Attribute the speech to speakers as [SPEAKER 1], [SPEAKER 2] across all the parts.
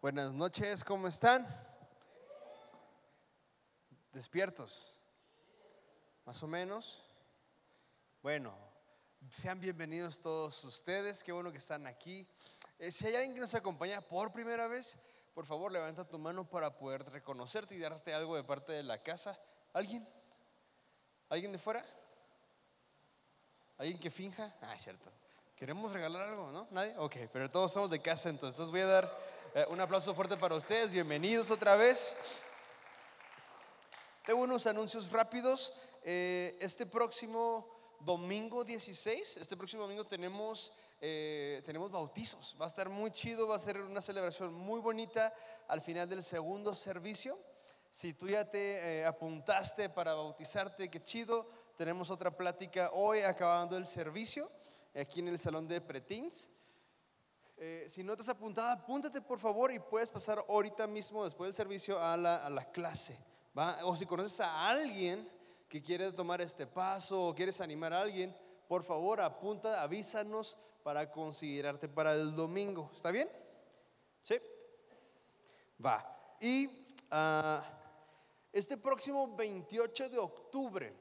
[SPEAKER 1] Buenas noches, ¿cómo están? ¿Despiertos? ¿Más o menos? Bueno, sean bienvenidos todos ustedes, qué bueno que están aquí. Eh, si hay alguien que nos acompaña por primera vez, por favor levanta tu mano para poder reconocerte y darte algo de parte de la casa. ¿Alguien? ¿Alguien de fuera? ¿Alguien que finja? Ah, cierto. ¿Queremos regalar algo, no? ¿Nadie? Ok, pero todos somos de casa, entonces voy a dar eh, un aplauso fuerte para ustedes. Bienvenidos otra vez. Tengo unos anuncios rápidos. Eh, este próximo domingo 16, este próximo domingo tenemos, eh, tenemos bautizos. Va a estar muy chido, va a ser una celebración muy bonita al final del segundo servicio. Si tú ya te apuntaste para bautizarte, qué chido. Tenemos otra plática hoy acabando el servicio aquí en el salón de pretins. Eh, si no te has apuntado, apúntate por favor y puedes pasar ahorita mismo después del servicio a la, clase. O si conoces a alguien que quiere tomar este paso o quieres animar a alguien, por favor apunta, avísanos para considerarte para el domingo. ¿Está bien? Sí. Va. Y uh, este próximo 28 de octubre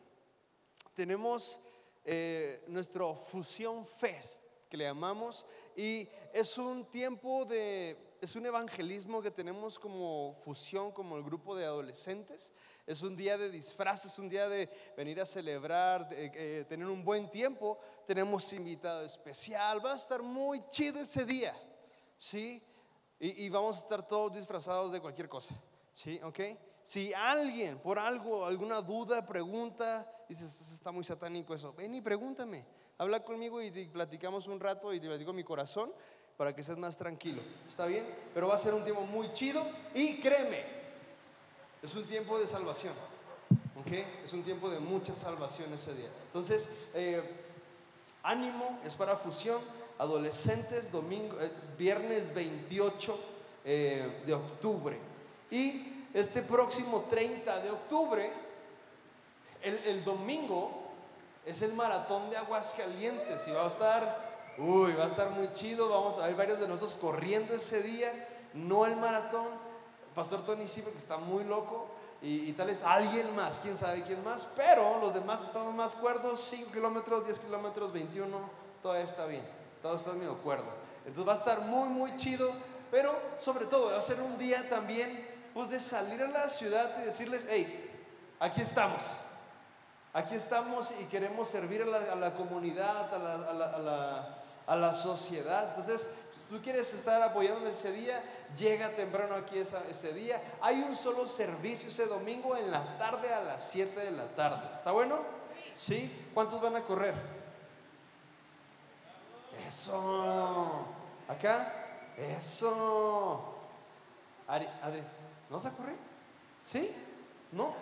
[SPEAKER 1] tenemos eh, nuestro Fusión Fest, que le llamamos, y es un tiempo de, es un evangelismo que tenemos como fusión, como el grupo de adolescentes. Es un día de disfraces, un día de venir a celebrar, de, eh, tener un buen tiempo. Tenemos invitado especial, va a estar muy chido ese día, ¿sí? Y, y vamos a estar todos disfrazados de cualquier cosa, ¿sí? ¿Ok? Si alguien por algo, alguna duda, pregunta, dices, está muy satánico eso, ven y pregúntame, habla conmigo y platicamos un rato y te platico mi corazón para que seas más tranquilo. ¿Está bien? Pero va a ser un tiempo muy chido y créeme, es un tiempo de salvación. ¿Ok? Es un tiempo de mucha salvación ese día. Entonces, eh, ánimo, es para fusión. Adolescentes, domingo, viernes 28 eh, de octubre. Y este próximo 30 de octubre, el, domingo, es el maratón de aguas calientes y va a estar, uy, va a estar muy chido. Vamos a ver varios de nosotros corriendo ese día, no el maratón. Pastor Tony sí, porque está muy loco. Y, tal vez alguien más, quién sabe quién más, pero los demás estamos más cuerdos, 5 kilómetros, 10 kilómetros, 21, todo está bien, todo está medio cuerdo. Entonces va a estar muy, muy chido, pero sobre todo va a ser un día también pues de salir a la ciudad y decirles, hey, aquí estamos, aquí estamos y queremos servir a la, comunidad, a la, a la, sociedad. Entonces, tú quieres estar apoyando ese día, llega temprano aquí ese día. Hay un solo servicio ese domingo en la tarde a las 7 de la tarde. ¿Está bueno? ¿Sí? ¿Cuántos van a correr? Eso. ¿Acá? Eso. Adri, Adri. ¿No se ocurre? ¿Sí? ¿No?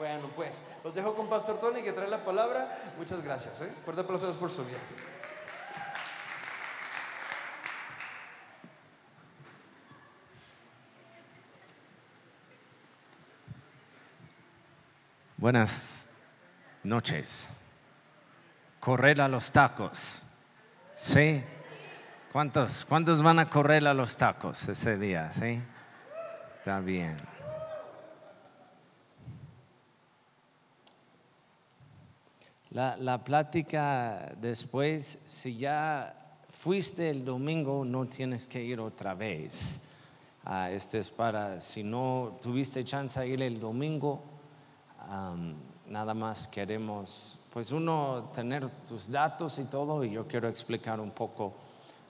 [SPEAKER 1] Bueno, pues los dejo con Pastor Tony que trae la palabra. Muchas gracias. ¿eh? Fuerte aplausos por su vida.
[SPEAKER 2] Buenas noches. Correr a los tacos. ¿Sí? ¿Cuántos, ¿Cuántos van a correr a los tacos ese día? ¿Sí? Está bien. La, la, plática después, si ya fuiste el domingo, no tienes que ir otra vez. Ah, este es para, si no tuviste chance de ir el domingo, nada más queremos, pues uno, tener tus datos y todo, y yo quiero explicar un poco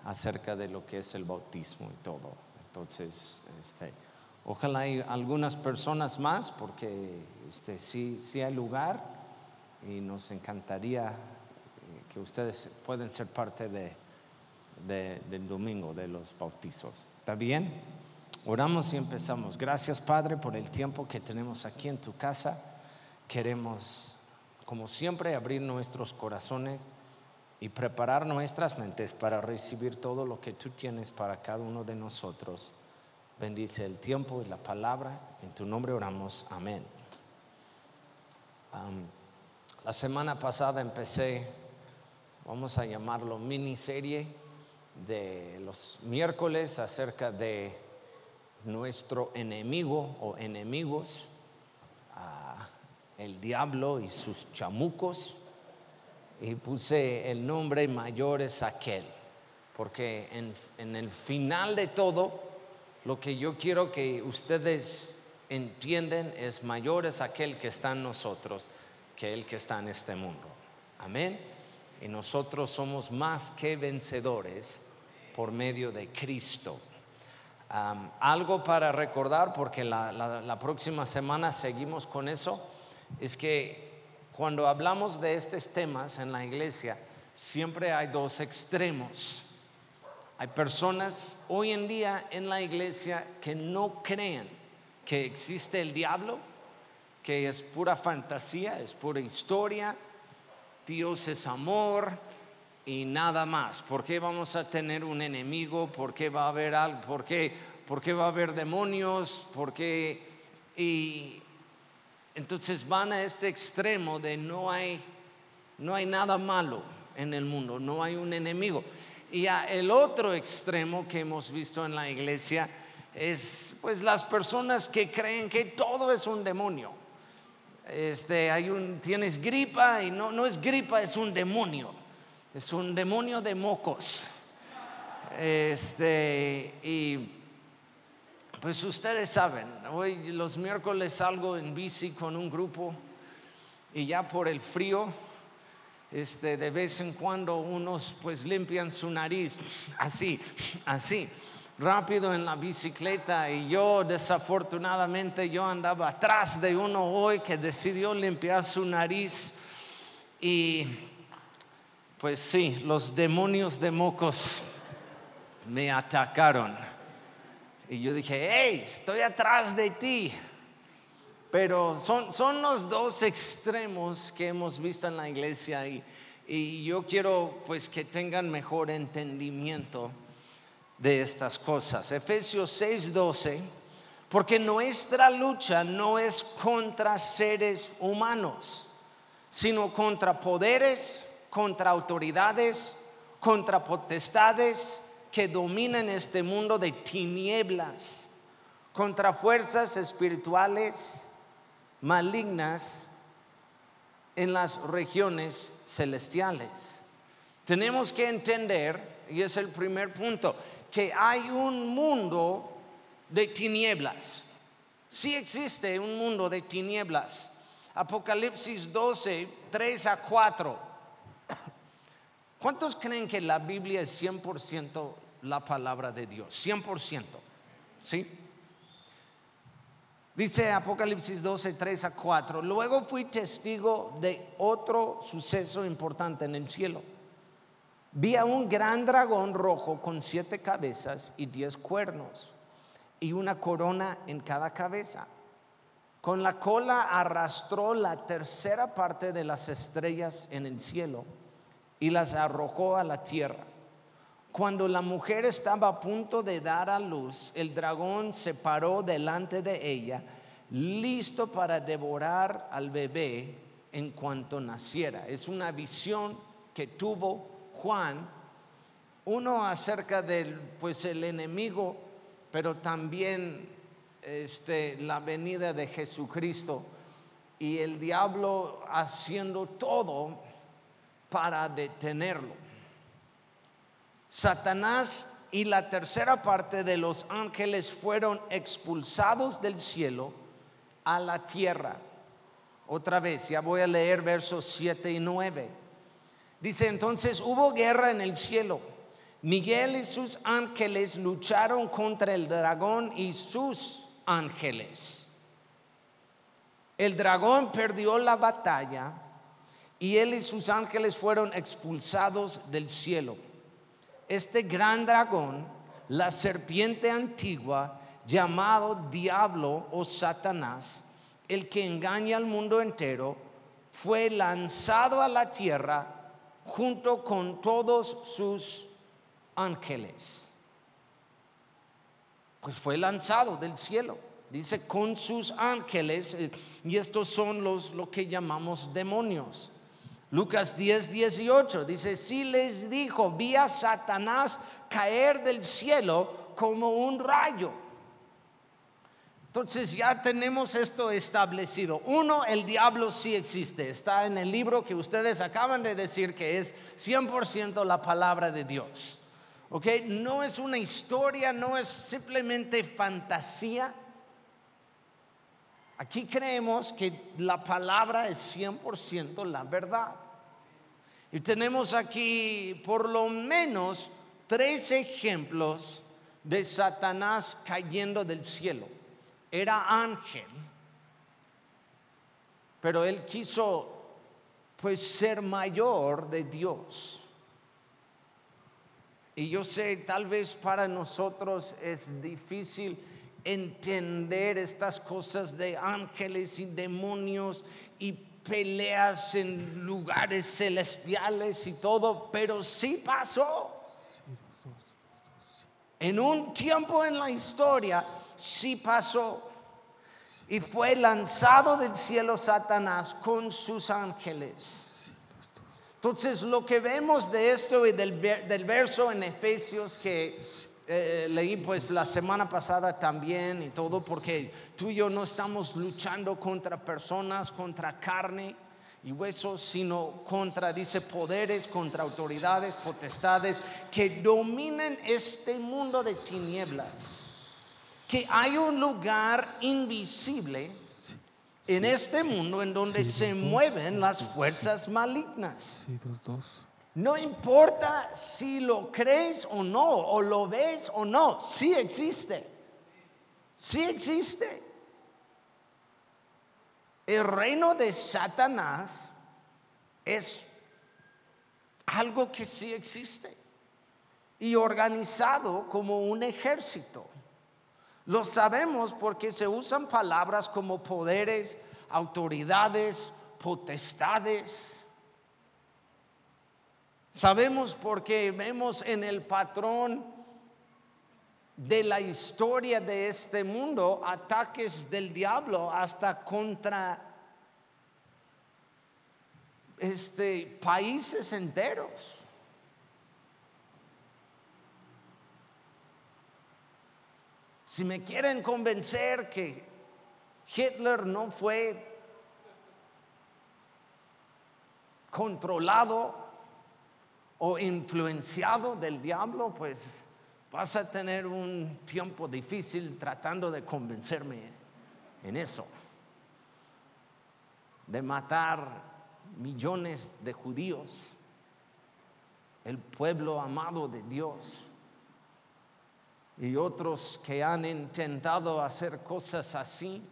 [SPEAKER 2] acerca de lo que es el bautismo y todo. Entonces, este Ojalá hay algunas personas más porque este, sí, sí hay lugar y nos encantaría eh, que ustedes pueden ser parte de, del domingo de los bautizos. ¿Está bien? Oramos y empezamos. Gracias Padre por el tiempo que tenemos aquí en tu casa. Queremos, como siempre, abrir nuestros corazones y preparar nuestras mentes para recibir todo lo que tú tienes para cada uno de nosotros bendice el tiempo y la palabra. En tu nombre oramos. Amén. La semana pasada empecé, vamos a llamarlo miniserie de los miércoles acerca de nuestro enemigo o enemigos, el diablo y sus chamucos, y puse el nombre mayor es aquel, porque en, en el final de todo, lo que yo quiero que ustedes entienden es mayor es aquel que está en nosotros que el que está en este mundo. Amén. Y nosotros somos más que vencedores por medio de Cristo. algo para recordar, porque la, próxima semana seguimos con eso, es que cuando hablamos de estos temas en la iglesia, siempre hay dos extremos. Hay personas hoy en día en la iglesia que no creen que existe el diablo, que es pura fantasía, es pura historia, Dios es amor y nada más. ¿Por qué vamos a tener un enemigo? ¿Por qué va a haber algo? ¿Por qué, ¿Por qué va a haber demonios? ¿Por qué? Y entonces van a este extremo de no hay, no hay nada malo en el mundo, no hay un enemigo. Y el otro extremo que hemos visto en la iglesia es pues las personas que creen que todo es un demonio. Este, hay un, tienes gripa y no, no es gripa, es un demonio. Es un demonio de mocos. Este, y pues ustedes saben, hoy los miércoles salgo en bici con un grupo y ya por el frío, este, de vez en cuando unos pues limpian su nariz, así, así rápido en la bicicleta y yo desafortunadamente yo andaba atrás de uno hoy que decidió limpiar su nariz y pues sí, los demonios de mocos me atacaron. Y yo dije, hey, estoy atrás de ti. Pero son, son los dos extremos que hemos visto en la iglesia y, y yo quiero pues que tengan mejor entendimiento de estas cosas. Efesios 6:12, porque nuestra lucha no es contra seres humanos, sino contra poderes, contra autoridades, contra potestades que dominan este mundo de tinieblas, contra fuerzas espirituales malignas en las regiones celestiales. Tenemos que entender, y es el primer punto, que hay un mundo de tinieblas. Sí existe un mundo de tinieblas. Apocalipsis 12, 3 a 4. ¿Cuántos creen que la Biblia es 100% la palabra de Dios? 100%. ¿Sí? Dice Apocalipsis 12, 3 a 4. Luego fui testigo de otro suceso importante en el cielo Vi a un gran dragón rojo con siete cabezas y diez cuernos y una corona en cada cabeza. Con la cola arrastró la tercera parte de las estrellas en el cielo y las arrojó a la tierra. Cuando la mujer estaba a punto de dar a luz, el dragón se paró delante de ella, listo para devorar al bebé en cuanto naciera. Es una visión que tuvo Juan, uno acerca del pues el enemigo, pero también este, la venida de Jesucristo y el diablo haciendo todo para detenerlo. Satanás y la tercera parte de los ángeles fueron expulsados del cielo a la tierra. Otra vez, ya voy a leer versos 7 y 9. Dice entonces, hubo guerra en el cielo. Miguel y sus ángeles lucharon contra el dragón y sus ángeles. El dragón perdió la batalla y él y sus ángeles fueron expulsados del cielo. Este gran dragón, la serpiente antigua, llamado diablo o Satanás, el que engaña al mundo entero, fue lanzado a la tierra junto con todos sus ángeles. Pues fue lanzado del cielo. Dice con sus ángeles, eh, y estos son los lo que llamamos demonios. Lucas 10, 18 dice, si les dijo, vi a Satanás caer del cielo como un rayo. Entonces ya tenemos esto establecido. Uno, el diablo sí existe. Está en el libro que ustedes acaban de decir que es 100% la palabra de Dios. ¿Ok? No es una historia, no es simplemente fantasía. Aquí creemos que la palabra es 100% la verdad. Y tenemos aquí por lo menos tres ejemplos de Satanás cayendo del cielo. Era ángel, pero él quiso pues ser mayor de Dios. Y yo sé, tal vez para nosotros es difícil entender estas cosas de ángeles y demonios y peleas en lugares celestiales y todo, pero sí pasó. En un tiempo en la historia, sí pasó. Y fue lanzado del cielo Satanás con sus ángeles. Entonces, lo que vemos de esto y del, del verso en Efesios que eh, leí pues la semana pasada también y todo, porque tú y yo no estamos luchando contra personas, contra carne y huesos, sino contra, dice, poderes, contra autoridades, potestades que dominen este mundo de tinieblas. Que hay un lugar invisible en este mundo en donde se mueven las fuerzas malignas. No importa si lo crees o no, o lo ves o no, sí existe. Sí existe. El reino de Satanás es algo que sí existe y organizado como un ejército. Lo sabemos porque se usan palabras como poderes, autoridades, potestades Sabemos porque vemos en el patrón de la historia de este mundo ataques del diablo hasta contra este países enteros. Si me quieren convencer que Hitler no fue controlado o influenciado del diablo, pues vas a tener un tiempo difícil tratando de convencerme en eso. De matar millones de judíos, el pueblo amado de Dios, y otros que han intentado hacer cosas así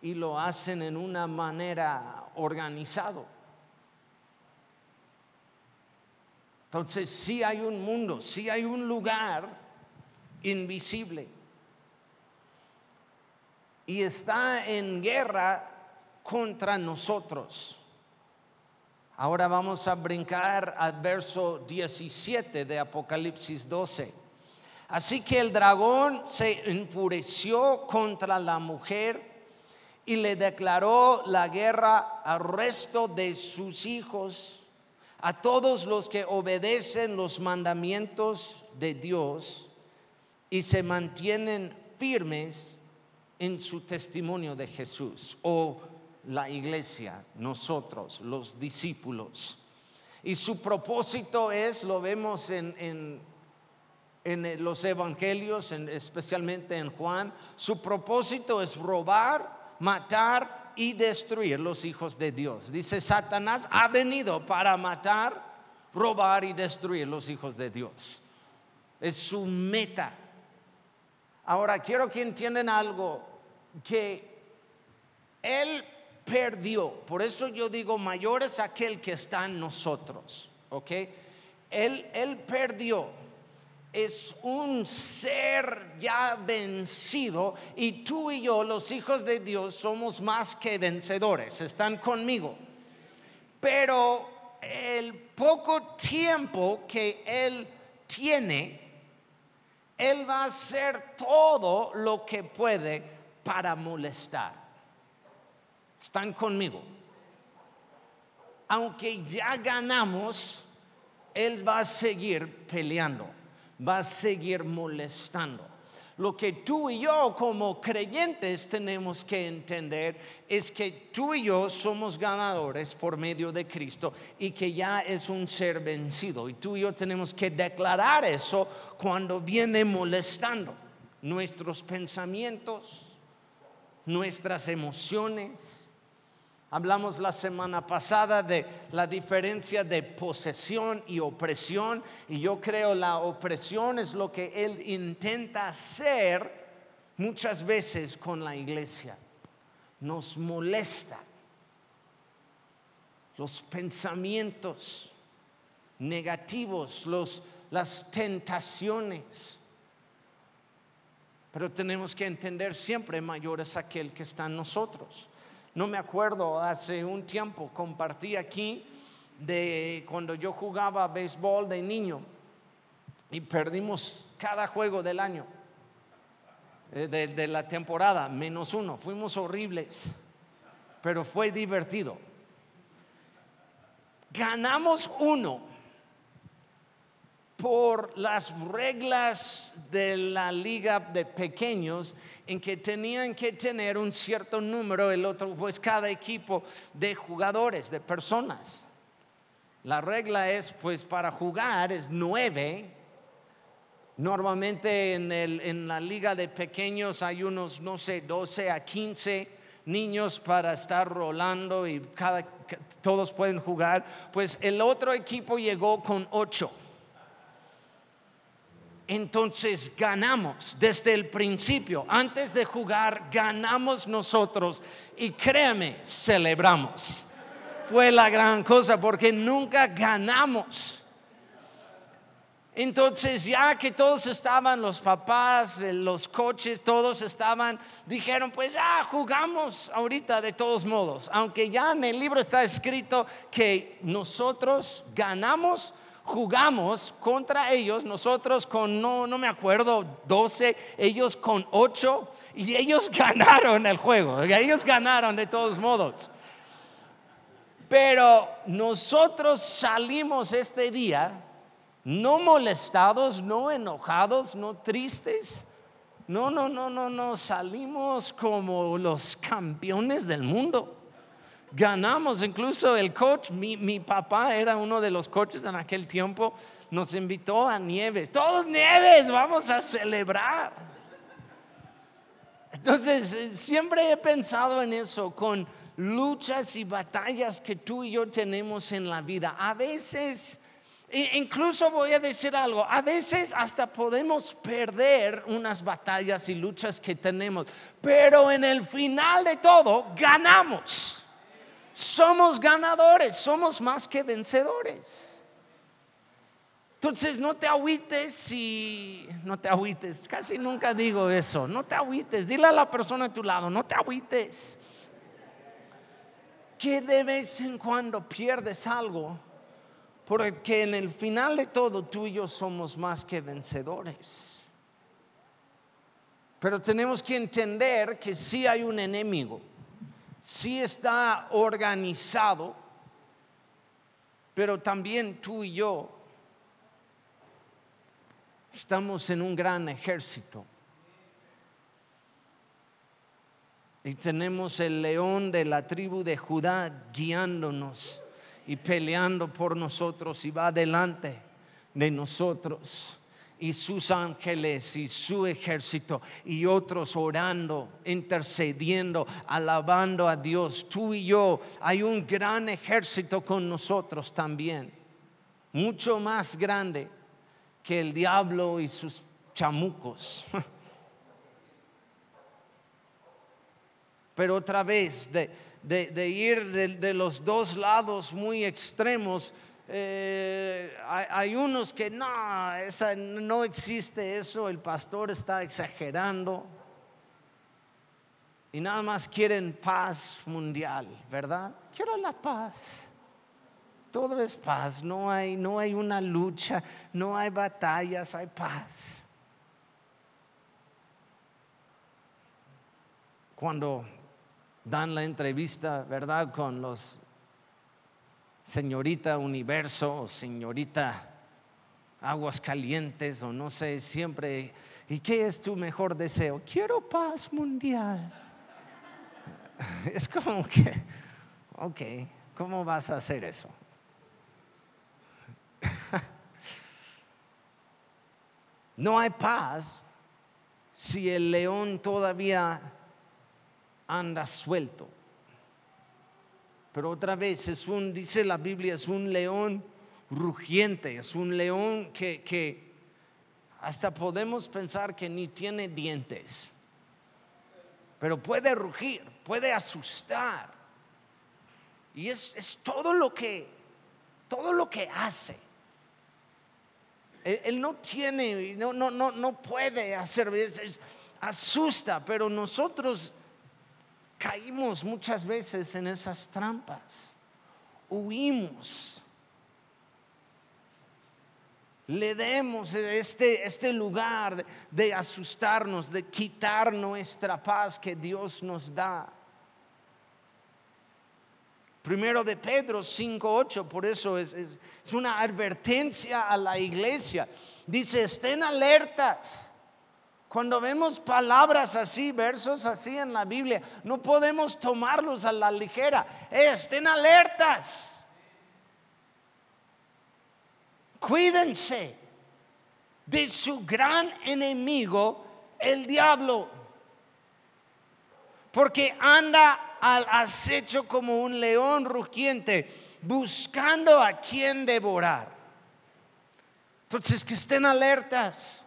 [SPEAKER 2] y lo hacen en una manera organizado. Entonces sí hay un mundo, sí hay un lugar invisible. Y está en guerra contra nosotros. Ahora vamos a brincar al verso 17 de Apocalipsis 12. Así que el dragón se enfureció contra la mujer y le declaró la guerra al resto de sus hijos a todos los que obedecen los mandamientos de Dios y se mantienen firmes en su testimonio de Jesús o la iglesia, nosotros, los discípulos. Y su propósito es, lo vemos en, en, los evangelios, especialmente en Juan, su propósito es robar, matar y destruir los hijos de Dios. Dice, Satanás ha venido para matar, robar y destruir los hijos de Dios. Es su meta. Ahora, quiero que entiendan algo, que Él perdió, por eso yo digo, mayor es aquel que está en nosotros, ¿ok? Él, él perdió es un ser ya vencido y tú y yo, los hijos de Dios, somos más que vencedores, están conmigo. Pero el poco tiempo que Él tiene, Él va a hacer todo lo que puede para molestar. Están conmigo. aunque ya ganamos, Él va a seguir peleando, va a seguir molestando. Lo que tú y yo como creyentes tenemos que entender es que tú y yo somos ganadores por medio de Cristo y que ya es un ser vencido. Y tú y yo tenemos que declarar eso cuando viene molestando nuestros pensamientos, nuestras emociones Hablamos la semana pasada de la diferencia de posesión y opresión y yo creo la opresión es lo que él intenta hacer muchas veces con la iglesia. Nos molesta los pensamientos negativos, los, las tentaciones. Pero tenemos que entender siempre mayor es aquel que está en nosotros. No me acuerdo, hace un tiempo compartí aquí de cuando yo jugaba béisbol de niño y perdimos cada juego del año, eh, de, de la temporada, menos uno. Fuimos horribles, pero fue divertido. Ganamos uno por las reglas de la liga de pequeños en que tenían que tener un cierto número, el otro, pues cada equipo de jugadores, de personas. La regla es, pues para jugar es nueve. Normalmente en, el, en la liga de pequeños hay unos, no sé, 12 a 15 niños para estar rolando y cada, todos pueden jugar. Pues el otro equipo llegó con ocho entonces ganamos desde el principio. Antes de jugar, ganamos nosotros y créame, celebramos. Fue la gran cosa porque nunca ganamos. Entonces ya que todos estaban, los papás, eh, los coches, todos estaban, dijeron, pues ya jugamos ahorita de todos modos. Aunque ya en el libro está escrito que nosotros ganamos, jugamos contra ellos, nosotros con, no, no me acuerdo, 12, ellos con 8, y ellos ganaron el juego, ellos ganaron de todos modos. Pero nosotros salimos este día no molestados, no enojados, no tristes. No, no, no, no, no, salimos como los campeones del mundo ganamos. Incluso el coach, mi, papá era uno de los coaches en aquel tiempo, nos invitó a Nieves. Todos Nieves, vamos a celebrar. Entonces, eh, siempre he pensado en eso, con luchas y batallas que tú y yo tenemos en la vida. A veces, incluso voy a decir algo, a veces hasta podemos perder unas batallas y luchas que tenemos, pero en el final de todo ganamos somos ganadores, somos más que vencedores. Entonces no te agüites si no te agüites, casi nunca digo eso, no te agüites, dile a la persona a tu lado, no te agüites. Que de vez en cuando pierdes algo, porque en el final de todo tú y yo somos más que vencedores. Pero tenemos que entender que sí hay un enemigo sí está organizado, pero también tú y yo estamos en un gran ejército. Y tenemos el león de la tribu de Judá guiándonos y peleando por nosotros y va delante de nosotros y sus ángeles y su ejército y otros orando, intercediendo, alabando a Dios. Tú y yo, hay un gran ejército con nosotros también, mucho más grande que el diablo y sus chamucos. Pero otra vez, de, ir de los dos lados muy extremos, eh, hay, unos que no, esa, no existe eso, el pastor está exagerando y nada más quieren paz mundial, ¿verdad? Quiero la paz. Todo es paz, no hay, no hay una lucha, no hay batallas, hay paz. Cuando dan la entrevista, ¿verdad? Con los señorita universo o señorita aguas calientes o no sé, siempre, ¿y qué es tu mejor deseo? Quiero paz mundial. Es como que, ok, ¿cómo vas a hacer eso? No hay paz si el león todavía anda suelto. Pero otra vez es un, dice la Biblia, es un león rugiente, es un león que, que hasta podemos pensar que ni tiene dientes, pero puede rugir, puede asustar. Y es, es todo lo que, todo lo que hace. Él, no tiene, no, no, no, no puede hacer, asusta, pero nosotros caímos muchas veces en esas trampas, huimos. Le demos este, este lugar de, asustarnos, de quitar nuestra paz que Dios nos da. Primero de Pedro 5.8, por eso es, es, es, una advertencia a la iglesia. Dice, estén alertas. Cuando vemos palabras así, versos así en la Biblia, no podemos tomarlos a la ligera. Eh, estén alertas. Cuídense de su gran enemigo, el diablo. Porque anda al acecho como un león rugiente, buscando a quien devorar. Entonces, que estén alertas.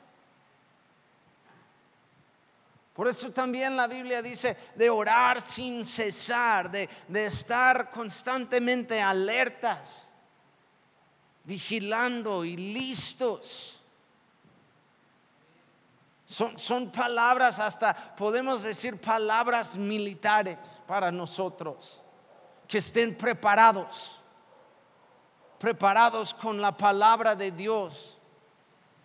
[SPEAKER 2] Por eso también la Biblia dice de orar sin cesar, de, de estar constantemente alertas, vigilando y listos. Son, palabras, hasta podemos decir palabras militares para nosotros. Que estén preparados, preparados con la palabra de Dios,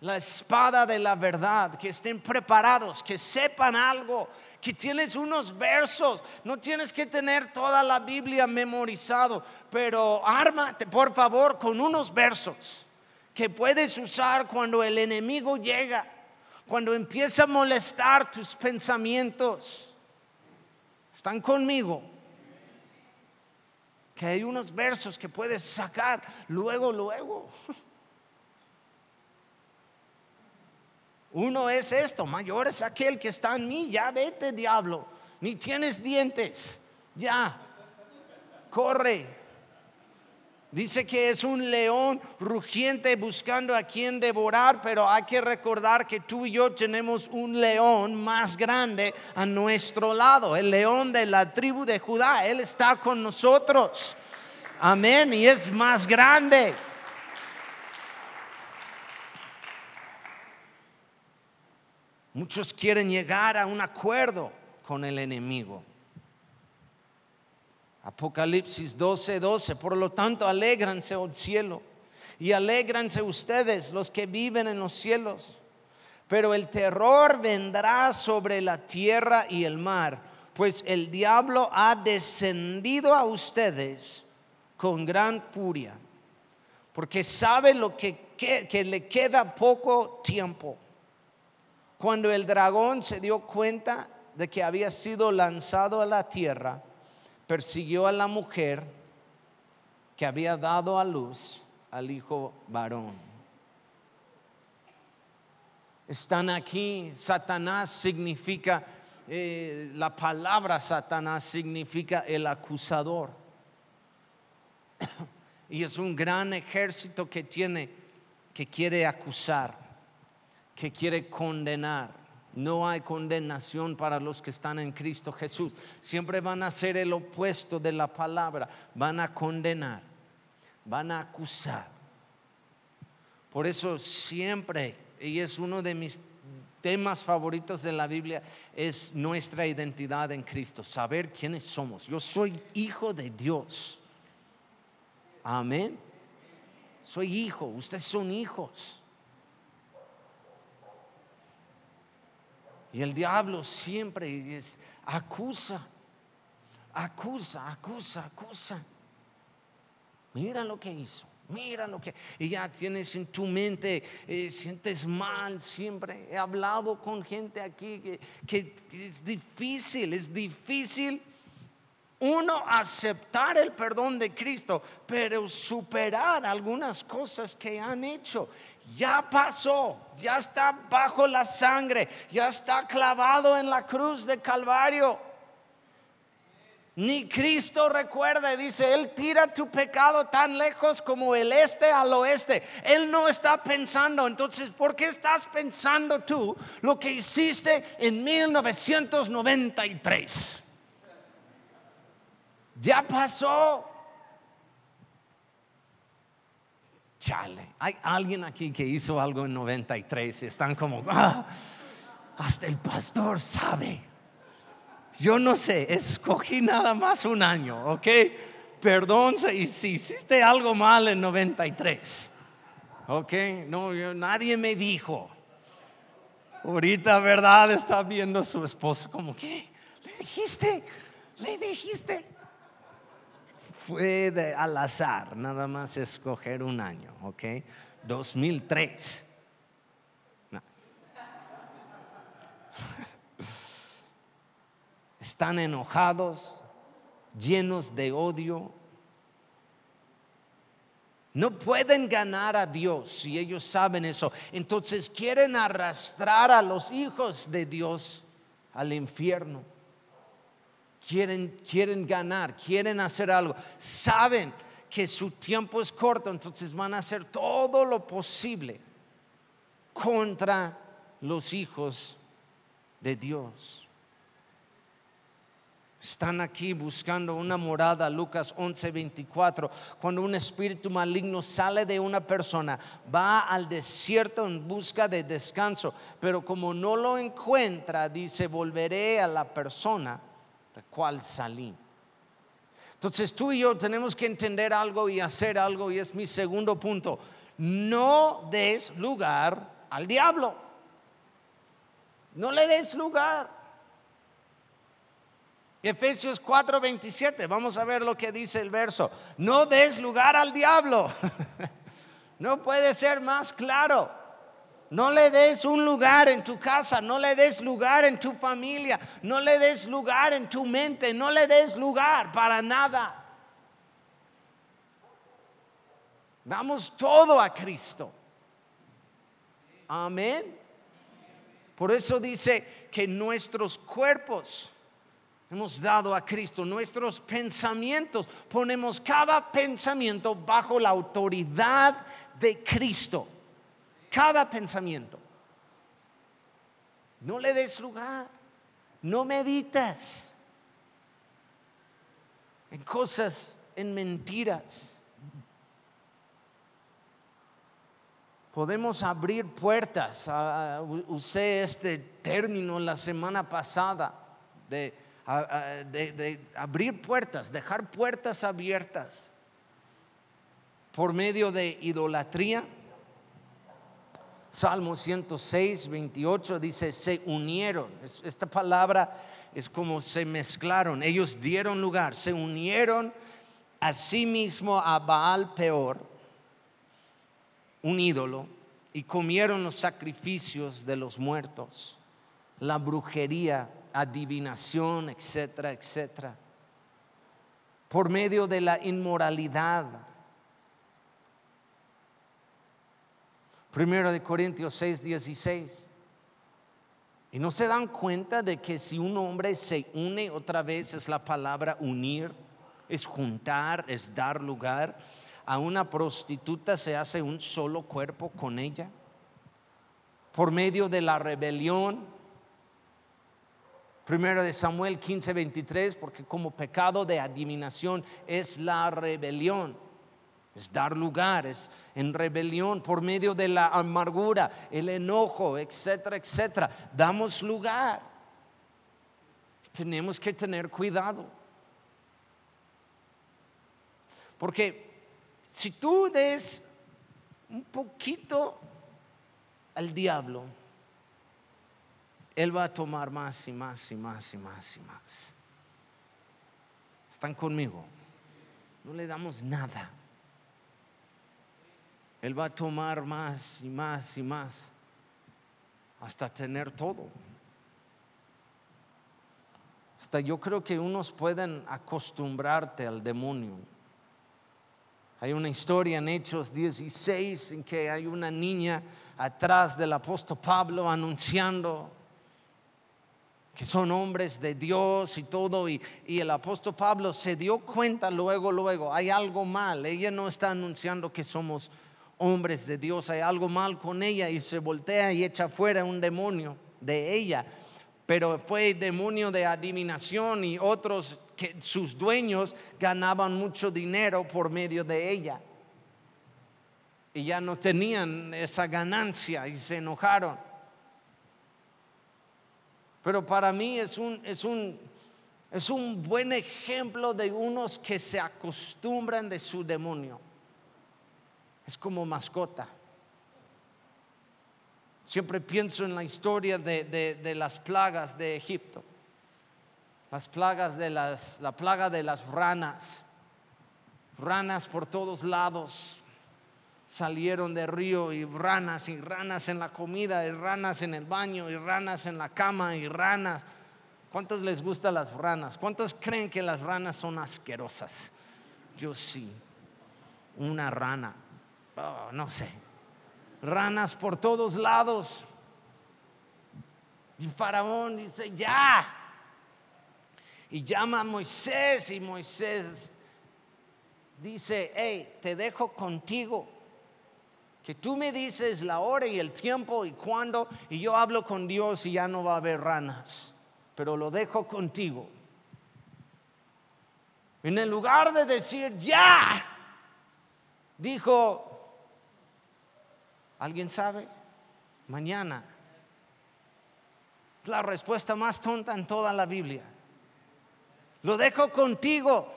[SPEAKER 2] la espada de la verdad, que estén preparados, que sepan algo, que tienes unos versos, no tienes que tener toda la Biblia memorizado, pero ármate por favor con unos versos que puedes usar cuando el enemigo llega cuando empieza a molestar tus pensamientos, están conmigo. Que hay unos versos que puedes sacar luego, luego. Uno es esto, mayor es aquel que está en mí, ya vete diablo, ni tienes dientes, ya, corre. Dice que es un león rugiente buscando a quien devorar, pero hay que recordar que tú y yo tenemos un león más grande a nuestro lado, el león de la tribu de Judá. Él está con nosotros. Amén. Y es más grande. Muchos quieren llegar a un acuerdo con el enemigo. Apocalipsis 12, 12. Por lo tanto, alégranse, oh cielo, y alégranse ustedes, los que viven en los cielos. Pero el terror vendrá sobre la tierra y el mar, pues el diablo ha descendido a ustedes con gran furia, porque sabe lo que, que, que le queda poco tiempo. Cuando el dragón se dio cuenta de que había sido lanzado a la tierra, persiguió a la mujer que había dado a luz al hijo varón. Están aquí, Satanás significa, eh, la palabra Satanás significa el acusador. y es un gran ejército que tiene, que quiere acusar, que quiere condenar. No hay condenación para los que están en Cristo Jesús. Siempre van a ser el opuesto de la palabra. Van a condenar, van a acusar. Por eso siempre, y es uno de mis temas favoritos de la Biblia, es nuestra identidad en Cristo. Saber quiénes somos. Yo soy hijo de Dios. Amén. Soy hijo, ustedes son hijos. Y el diablo siempre acusa, acusa, acusa, acusa. Mira lo que hizo. Mira lo que, y ya tienes en tu mente, eh, sientes mal siempre. He hablado con gente aquí que es difícil, es difícil uno aceptar el perdón de Cristo, pero superar algunas cosas que han hecho. Ya pasó, ya está bajo la sangre, ya está clavado en la cruz de Calvario. Ni Cristo recuerda, dice, Él tira tu pecado tan lejos como el este al oeste. Él no está pensando, entonces, ¿por qué estás pensando tú lo que hiciste en 1993? Ya pasó. Chale, hay alguien aquí que hizo algo en 93 y están como, ah, hasta el pastor sabe. Yo no sé, escogí nada más un año, ¿ok? Perdón si, hiciste algo mal en 93. ¿Ok? No, nadie me dijo. Ahorita, ¿verdad? Está viendo a su esposo como que, ¿le dijiste? ¿Le dijiste? Fue de al azar, nada más escoger un año, ¿ok? 2003. Están enojados, llenos de odio. No pueden ganar a Dios si ellos saben eso. Entonces quieren arrastrar a los hijos de Dios al infierno quieren, quieren ganar, quieren hacer algo, saben que su tiempo es corto, entonces van a hacer todo lo posible contra los hijos de Dios. Están aquí buscando una morada, Lucas 11:24. Cuando un espíritu maligno sale de una persona, va al desierto en busca de descanso, pero como no lo encuentra, dice, volveré a la persona cual salí. Entonces tú y yo tenemos que entender algo y hacer algo y es mi segundo punto. No des lugar al diablo. No le des lugar. Efesios 4:27, vamos a ver lo que dice el verso. No des lugar al diablo. no puede ser más claro. No le des un lugar en tu casa, no le des lugar en tu familia, no le des lugar en tu mente, no le des lugar para nada. Damos todo a Cristo. Amén. Por eso dice que nuestros cuerpos hemos dado a Cristo, nuestros pensamientos, ponemos cada pensamiento bajo la autoridad de Cristo cada pensamiento. No le des lugar, no meditas en cosas, en mentiras. Podemos abrir puertas. usé este término la semana pasada de, de abrir puertas, dejar puertas abiertas por medio de idolatría Salmo 106, 28 dice, se unieron. Esta palabra es como se mezclaron. Ellos dieron lugar, se unieron a sí mismo a Baal peor, un ídolo, y comieron los sacrificios de los muertos, la brujería, adivinación, etcétera, etcétera. Por medio de la inmoralidad Primero de Corintios 6, 16. Y no se dan cuenta de que si un hombre se une otra vez es la palabra unir, es juntar, es dar lugar. A una prostituta se hace un solo cuerpo con ella. Por medio de la rebelión. Primero de Samuel 15, 23, porque como pecado de adivinación es la rebelión es dar lugar, es en rebelión por medio de la amargura, el enojo, etcétera, etcétera. Damos lugar. Tenemos que tener cuidado. Porque si tú des un poquito al diablo, él va a tomar más y más y más y más y más. ¿Están conmigo? No le damos nada Él va a tomar más y más y más hasta tener todo. Hasta yo creo que unos pueden acostumbrarte al demonio. Hay una historia en Hechos 16 en que hay una niña atrás del apóstol Pablo anunciando que son hombres de Dios y todo, y, y, el apóstol Pablo se dio cuenta luego, luego, hay algo mal, ella no está anunciando que somos hombres de Dios, hay algo mal con ella y se voltea y echa fuera un demonio de ella, pero fue demonio de adivinación y otros que sus dueños ganaban mucho dinero por medio de ella. Y ya no tenían esa ganancia y se enojaron. Pero para mí es un, es un, es un buen ejemplo de unos que se acostumbran de su demonio. Es como mascota. Siempre pienso en la historia de, de, las plagas de Egipto las plagas de las, la plaga de las ranas, ranas por todos lados, salieron del río y ranas y ranas en la comida y ranas en el baño y ranas en la cama y ranas. ¿Cuántos les gustan las ranas? ¿Cuántos creen que las ranas son asquerosas? Yo sí. Una rana. Oh, no sé. Ranas por todos lados. Y Faraón dice, ya, y llama a Moisés y Moisés dice, hey, te dejo contigo, que tú me dices la hora y el tiempo y cuándo, y yo hablo con Dios y ya no va a haber ranas, pero lo dejo contigo. En el lugar de decir, ya, dijo, ¿alguien sabe? Mañana. la respuesta más tonta en toda la Biblia. Lo dejo contigo.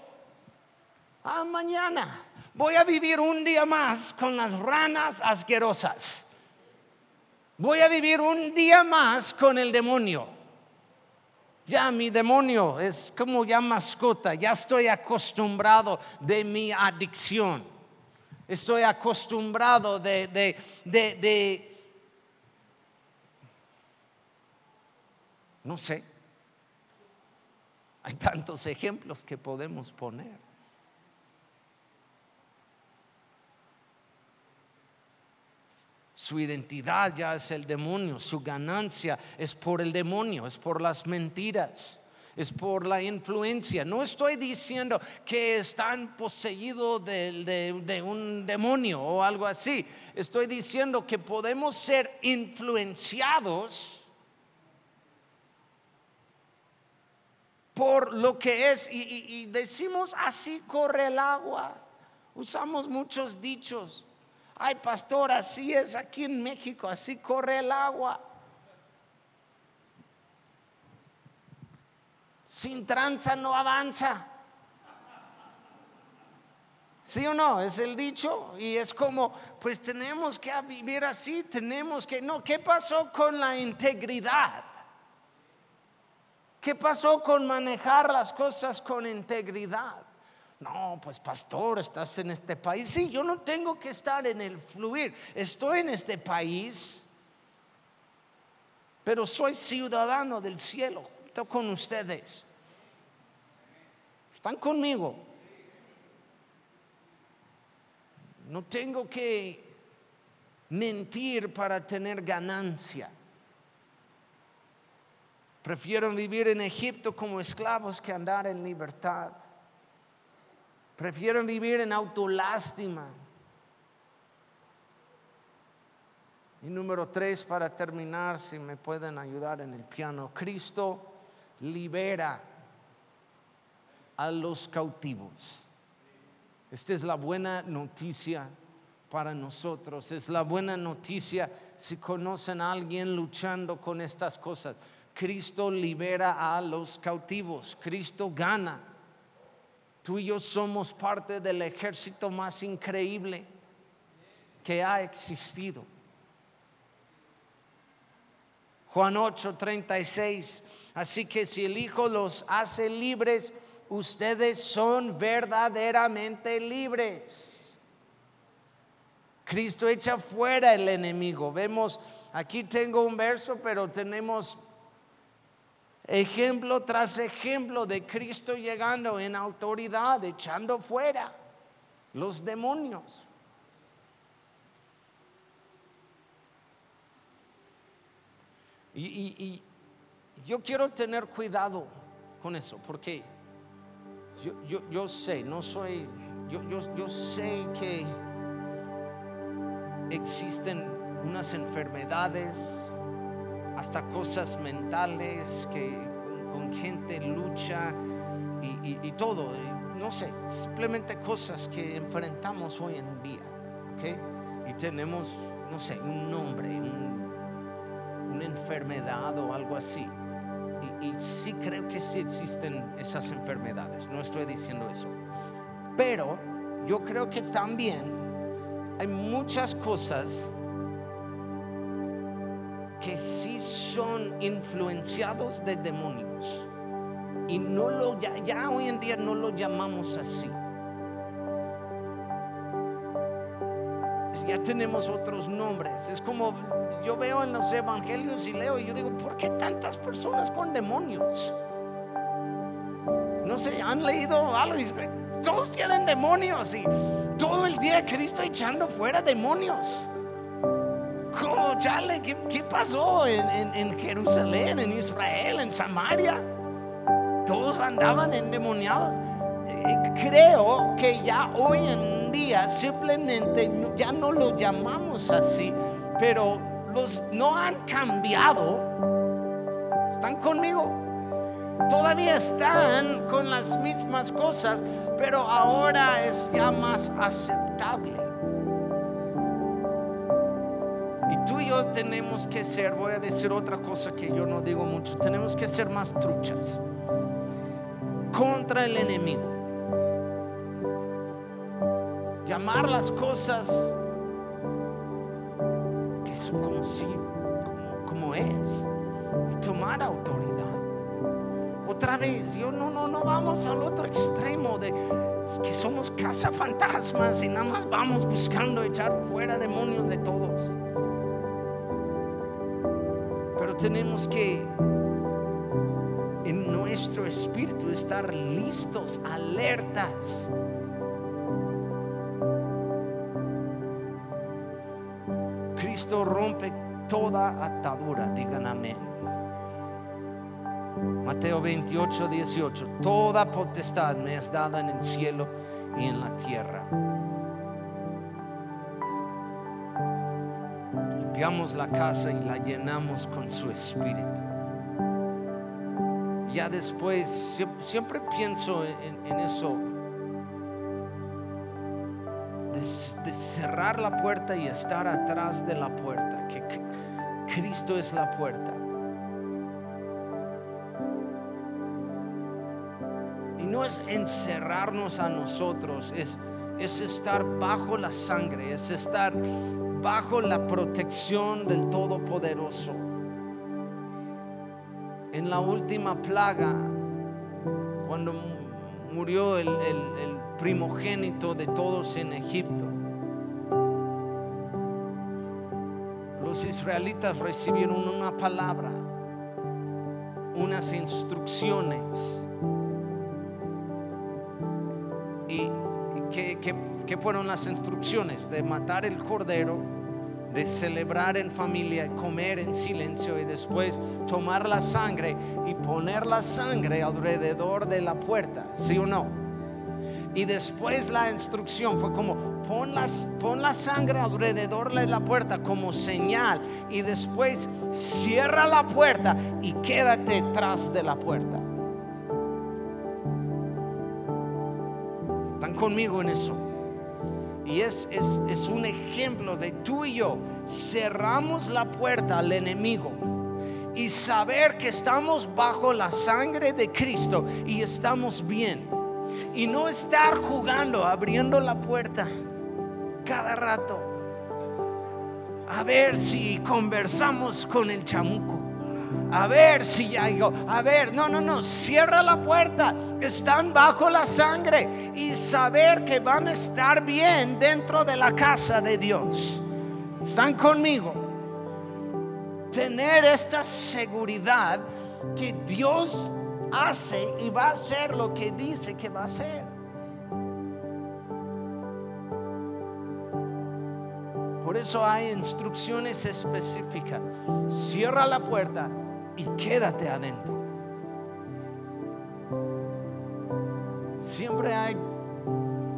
[SPEAKER 2] Ah, mañana voy a vivir un día más con las ranas asquerosas. Voy a vivir un día más con el demonio. Ya mi demonio es como ya mascota, ya estoy acostumbrado de mi adicción. Estoy acostumbrado de, de, de, no sé, hay tantos ejemplos que podemos poner. Su identidad ya es el demonio, su ganancia es por el demonio, es por las mentiras, es por la influencia. No estoy diciendo que están poseídos de, un demonio o algo así. Estoy diciendo que podemos ser influenciados por lo que es. Y, decimos, así corre el agua. Usamos muchos dichos. Ay, pastor, así es aquí en México, así corre el agua. Sin tranza no avanza. ¿Sí o no? Es el dicho y es como, pues tenemos que vivir así, tenemos que, no, ¿qué pasó con la integridad? ¿Qué pasó con manejar las cosas con integridad? No, pues pastor, estás en este país. Sí, yo no tengo que estar en el fluir. Estoy en este país, pero soy ciudadano del cielo junto con ustedes. ¿Están conmigo? No tengo que mentir para tener ganancia. Prefieren vivir en Egipto como esclavos que andar en libertad. Prefieren vivir en autolástima. Y número tres, para terminar, si me pueden ayudar en el piano, Cristo libera a los cautivos. Esta es la buena noticia para nosotros. Es la buena noticia si conocen a alguien luchando con estas cosas. Cristo libera a los cautivos, Cristo gana. Tú y yo somos parte del ejército más increíble que ha existido. Juan 8, 36. Así que si el Hijo los hace libres, ustedes son verdaderamente libres. Cristo echa fuera el enemigo. Vemos, aquí tengo un verso, pero tenemos ejemplo tras ejemplo de Cristo llegando en autoridad, echando fuera los demonios. Y, yo quiero tener cuidado con eso, porque yo, sé, no soy, yo, yo sé que existen unas enfermedades, hasta cosas mentales que con, gente lucha y, todo, no sé, simplemente cosas que enfrentamos hoy en día, ¿ok? Y tenemos, no sé, un nombre, una enfermedad o algo así. Y, sí creo que sí existen esas enfermedades, no estoy diciendo eso. Pero yo creo que también hay muchas cosas que sí son influenciados de demonios y no lo ya, ya hoy en día no lo llamamos así. Ya tenemos otros nombres. Es como yo veo en los evangelios y leo y yo digo, ¿por qué tantas personas con demonios? No sé, han leído algo todos tienen demonios y todo el día Cristo echando fuera demonios. ¿Cómo, chale? ¿Qué, pasó en, Jerusalén, en Israel, en Samaria? Todos andaban endemoniados. Eh, creo que ya hoy en día simplemente ya no lo llamamos así, pero los no han cambiado. ¿Están conmigo? Todavía están con las mismas cosas, pero ahora es ya más aceptable. Y tú y yo tenemos que ser, voy a decir otra cosa que yo no digo mucho, tenemos que ser más truchas contra el enemigo. Llamar las cosas que son como si, como es, y tomar autoridad otra vez. Yo no, no, no vamos al otro extremo de que somos fantasmas y nada más vamos buscando echar fuera demonios de todos. Pero tenemos que en nuestro espíritu estar listos, alertas. Cristo rompe toda atadura, digan amén. Mateo 28, 18. Toda potestad me es dada en el cielo y en la tierra. Limpiamos la casa y la llenamos con su espíritu. Ya después, siempre, pienso en, eso. Cerrar la puerta y estar atrás de la puerta. que Cristo es la puerta. no es encerrarnos a nosotros, es, es estar bajo la sangre, es estar bajo la protección del Todopoderoso. En la última plaga, cuando murió el primogénito de todos en Egipto, los israelitas recibieron una palabra, unas instrucciones ¿Qué fueron las instrucciones? De matar el cordero, de celebrar en familia, comer en silencio y después tomar la sangre y poner la sangre alrededor de la puerta, ¿sí o no? Y después la instrucción fue como, pon, la sangre alrededor de la puerta como señal y después cierra la puerta y quédate tras de la puerta. ¿Están conmigo en eso? Y es, es, un ejemplo de tú y yo cerramos la puerta al enemigo y saber que estamos bajo la sangre de Cristo y estamos bien. Y no estar jugando, abriendo la puerta cada rato. A ver si conversamos con el chamuco. a ver si ya digo, a ver, no, no, no, cierra la puerta, están bajo la sangre y saber que van a estar bien dentro de la casa de Dios. Están conmigo. Tener esta seguridad que Dios hace y va a hacer lo que dice que va a hacer. Por eso hay instrucciones específicas. Cierra la puerta y quédate adentro. Siempre hay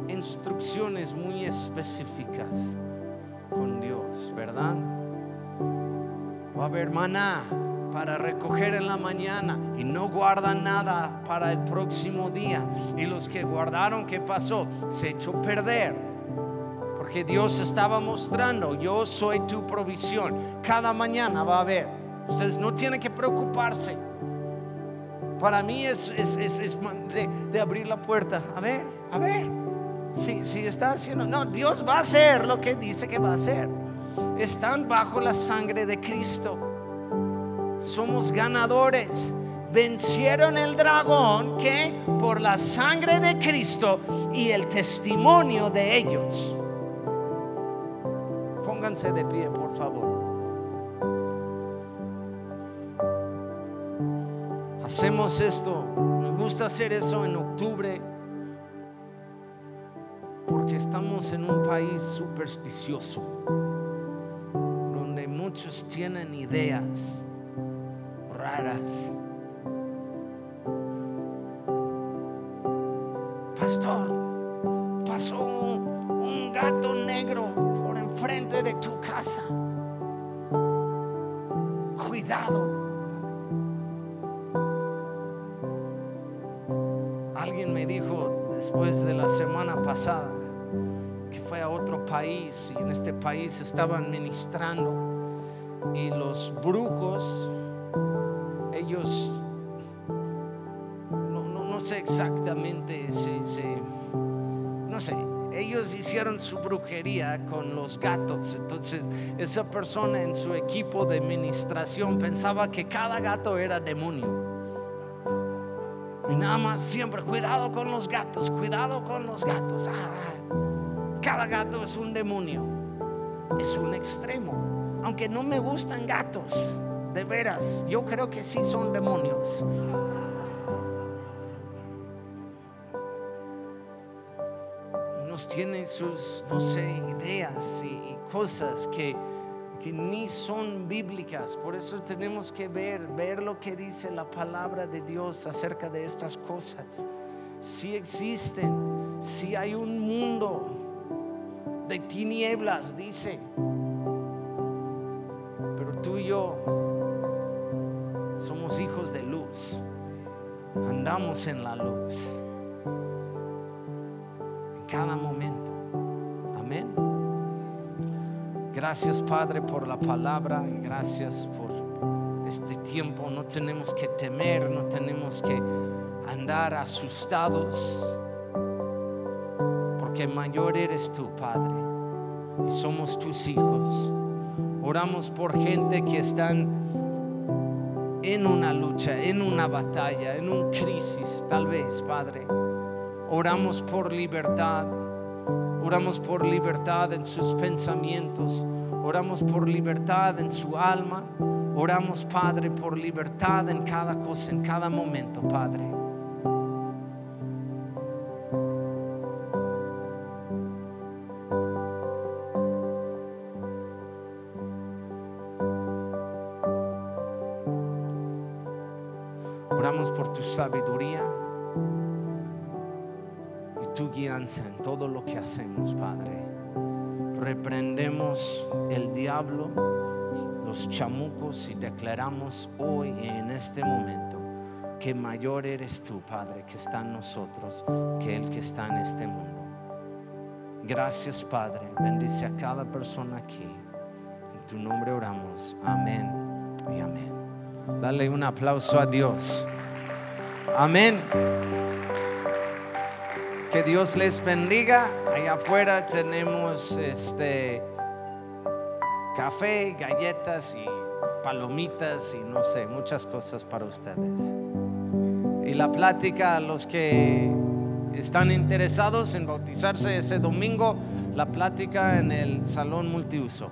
[SPEAKER 2] instrucciones muy específicas con Dios, ¿verdad? Va a haber maná para recoger en la mañana y no guardan nada para el próximo día. Y los que guardaron, ¿qué pasó? Se echó a perder. Porque Dios estaba mostrando, yo soy tu provisión. Cada mañana va a haber. Ustedes no tienen que preocuparse. Para mí es, es, de, de, abrir la puerta. A ver, a ver. Si, si está haciendo, no, Dios va a hacer lo que dice que va a hacer. Están bajo la sangre de Cristo. Somos ganadores. Vencieron el dragón que por la sangre de Cristo y el testimonio de ellos. Pónganse de pie, por favor. Hacemos esto, me gusta hacer eso en octubre, porque estamos en un país supersticioso, donde muchos tienen ideas raras. Pastor, pasó un, gato negro por enfrente de tu casa. Cuidado. Alguien me dijo después de la semana pasada que fue a otro país y en este país estaban ministrando y los brujos ellos, no, sé exactamente si, no sé, ellos hicieron su brujería con los gatos. Entonces, esa persona en su equipo de administración pensaba que cada gato era demonio. Y nada más siempre, cuidado con los gatos, cuidado con los gatos. Ah, cada gato es un demonio, es un extremo. Aunque no me gustan gatos, de veras, yo creo que sí son demonios. Nos tiene sus, no sé, ideas y, cosas que, que ni son bíblicas. Por eso tenemos que ver, ver lo que dice la palabra de Dios acerca de estas cosas. Si existen, si hay un mundo de tinieblas, dice. Pero tú y yo Andamos en la luz. En cada momento. Amén. Gracias Padre por la palabra gracias por este tiempo. No tenemos que temer, no tenemos que andar asustados. Porque mayor eres tú, Padre. Y somos tus hijos. Oramos por gente que están en una lucha, en una batalla, en un crisis, tal vez, Padre. Oramos por libertad. Oramos por libertad en sus pensamientos. Oramos por libertad en su alma. Oramos, Padre, por libertad en cada cosa, en cada momento, Padre. Sabiduría y tu guianza en todo lo que hacemos, Padre. Reprendemos el diablo, los chamucos y declaramos hoy en este momento que mayor eres tú, Padre, que está en nosotros, que el que está en este mundo. Gracias, Padre. Bendice a cada persona aquí. En tu nombre oramos. Amén y amén. Dale un aplauso a Dios. Amén. Que Dios les bendiga. Allá afuera tenemos este café, galletas y palomitas y no sé, muchas cosas para ustedes. Y la plática a los que están interesados en bautizarse ese domingo, la plática en el salón multiuso.